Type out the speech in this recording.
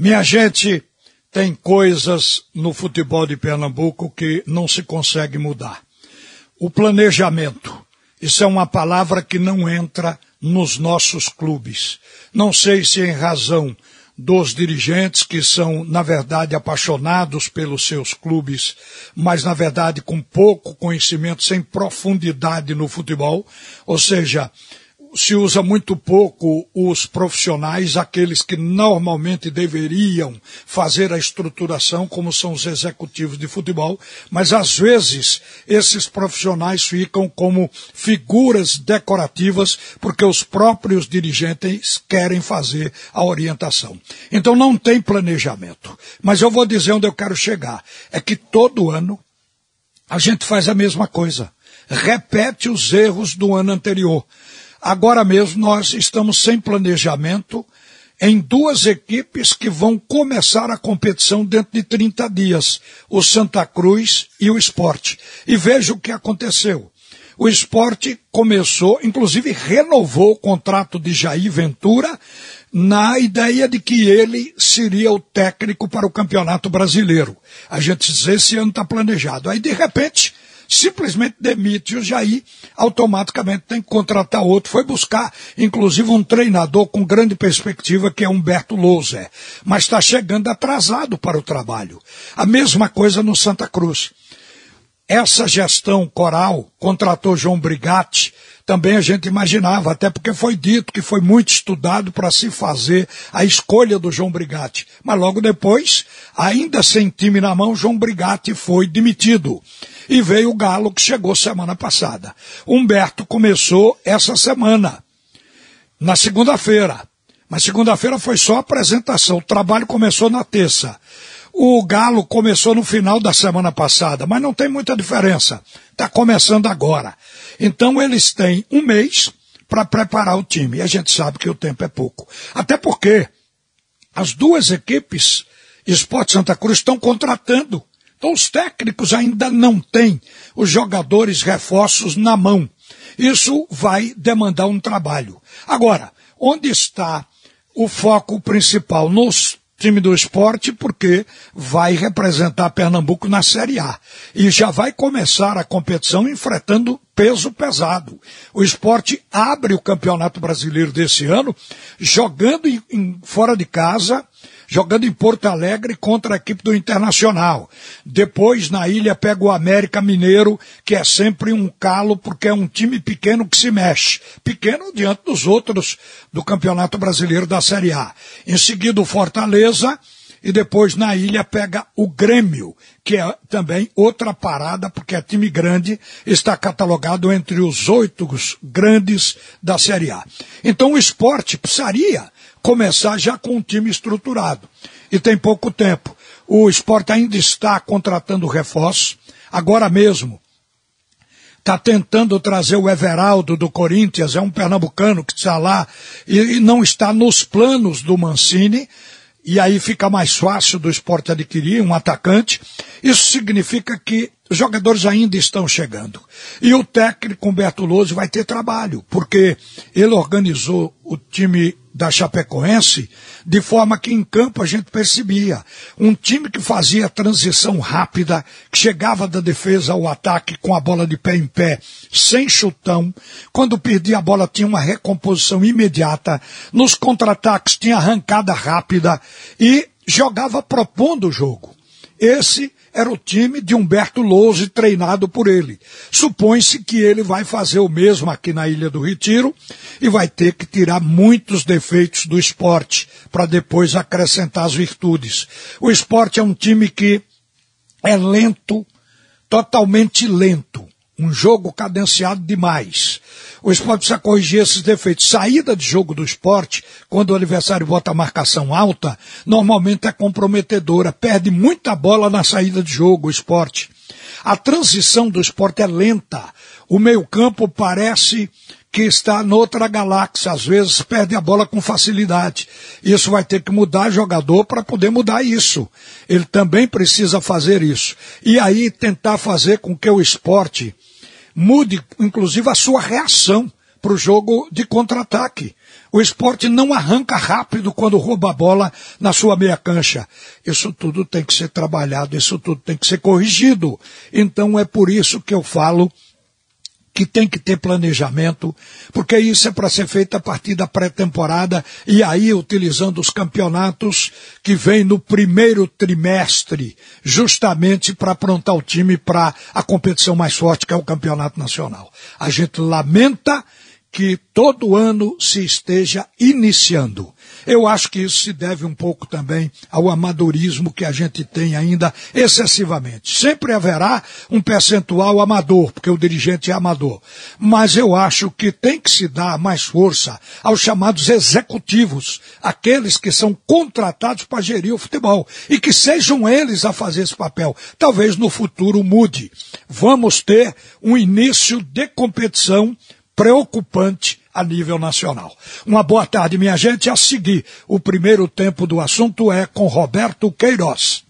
Minha gente, tem coisas no futebol de Pernambuco que não se consegue mudar. O planejamento. Isso é uma palavra que não entra nos nossos clubes. Não sei se em razão dos dirigentes que são, na verdade, apaixonados pelos seus clubes, mas, na verdade, com pouco conhecimento, sem profundidade no futebol, ou seja, se usa muito pouco os profissionais, aqueles que normalmente deveriam fazer a estruturação, como são os executivos de futebol, mas às vezes esses profissionais ficam como figuras decorativas porque os próprios dirigentes querem fazer a orientação. Então não tem planejamento. Mas eu vou dizer onde eu quero chegar. É que todo ano a gente faz a mesma coisa. Repete os erros do ano anterior. Agora mesmo nós estamos sem planejamento em duas equipes que vão começar a competição dentro de 30 dias, o Santa Cruz e o Esporte. E veja o que aconteceu. O esporte começou, inclusive renovou o contrato de Jair Ventura na ideia de que ele seria o técnico para o Campeonato Brasileiro. A gente diz, esse ano está planejado. Aí, de repente, simplesmente demite o Jair, automaticamente tem que contratar outro. Foi buscar, inclusive, um treinador com grande perspectiva, que é Humberto Louser. Mas está chegando atrasado para o trabalho. A mesma coisa no Santa Cruz. Essa gestão coral contratou João Brigatti, também a gente imaginava, até porque foi dito que foi muito estudado para se fazer a escolha do João Brigatti. Mas logo depois, ainda sem time na mão, João Brigatti foi demitido. E veio o Galo que chegou semana passada. Humberto começou essa semana, na segunda-feira. Mas segunda-feira foi só apresentação. O trabalho começou na terça. O Galo começou no final da semana passada, mas não tem muita diferença. Está começando agora. Então eles têm um mês para preparar o time. E a gente sabe que o tempo é pouco. Até porque as duas equipes, Esporte Santa Cruz, estão contratando. Então os técnicos ainda não têm os jogadores reforços na mão. Isso vai demandar um trabalho. Agora, onde está o foco principal? Nos time do esporte, porque vai representar Pernambuco na Série A. E já vai começar a competição enfrentando peso pesado. O esporte abre o Campeonato Brasileiro desse ano, jogando em, em, fora de casa, jogando em Porto Alegre contra a equipe do Internacional. Depois, na ilha, pega o América Mineiro, que é sempre um calo, porque é um time pequeno que se mexe. Pequeno diante dos outros do Campeonato Brasileiro da Série A. Em seguida, o Fortaleza, e depois na ilha pega o Grêmio, que é também outra parada, porque é time grande, está catalogado entre os oito grandes da Série A. Então o esporte precisaria começar já com um time estruturado. E tem pouco tempo. O esporte ainda está contratando reforços. Agora mesmo, está tentando trazer o Everaldo do Corinthians, é um pernambucano que está lá e, não está nos planos do Mancini, e aí fica mais fácil do esporte adquirir um atacante. Isso significa que os jogadores ainda estão chegando. E o técnico Humberto Lose vai ter trabalho, porque ele organizou o time da Chapecoense de forma que em campo a gente percebia um time que fazia transição rápida, que chegava da defesa ao ataque com a bola de pé em pé, sem chutão. Quando perdia a bola tinha uma recomposição imediata. Nos contra-ataques tinha arrancada rápida e jogava propondo o jogo. Esse era o time de Humberto Louze treinado por ele. Supõe-se que ele vai fazer o mesmo aqui na Ilha do Retiro e vai ter que tirar muitos defeitos do esporte para depois acrescentar as virtudes. O esporte é um time que é lento, totalmente lento. Um jogo cadenciado demais. O esporte precisa corrigir esses defeitos. Saída de jogo do esporte, quando o adversário bota a marcação alta, normalmente é comprometedora. Perde muita bola na saída de jogo, o esporte. A transição do esporte é lenta. O meio-campo parece que está noutra galáxia. Às vezes perde a bola com facilidade. Isso vai ter que mudar jogador para poder mudar isso. Ele também precisa fazer isso. E aí tentar fazer com que o esporte mude, inclusive, a sua reação para o jogo de contra-ataque. O esporte não arranca rápido quando rouba a bola na sua meia cancha. Isso tudo tem que ser trabalhado, isso tudo tem que ser corrigido. Então é por isso que eu falo que tem que ter planejamento, porque isso é para ser feito a partir da pré-temporada e aí utilizando os campeonatos que vêm no primeiro trimestre, justamente para aprontar o time para a competição mais forte que é o campeonato nacional. A gente lamenta que todo ano se esteja iniciando. Eu acho que isso se deve um pouco também ao amadorismo que a gente tem ainda excessivamente. Sempre haverá um percentual amador, porque o dirigente é amador. Mas eu acho que tem que se dar mais força aos chamados executivos, aqueles que são contratados para gerir o futebol e que sejam eles a fazer esse papel. Talvez no futuro mude. Vamos ter um início de competição preocupante a nível nacional. Uma boa tarde, minha gente. A seguir, o primeiro tempo do assunto é com Roberto Queiroz.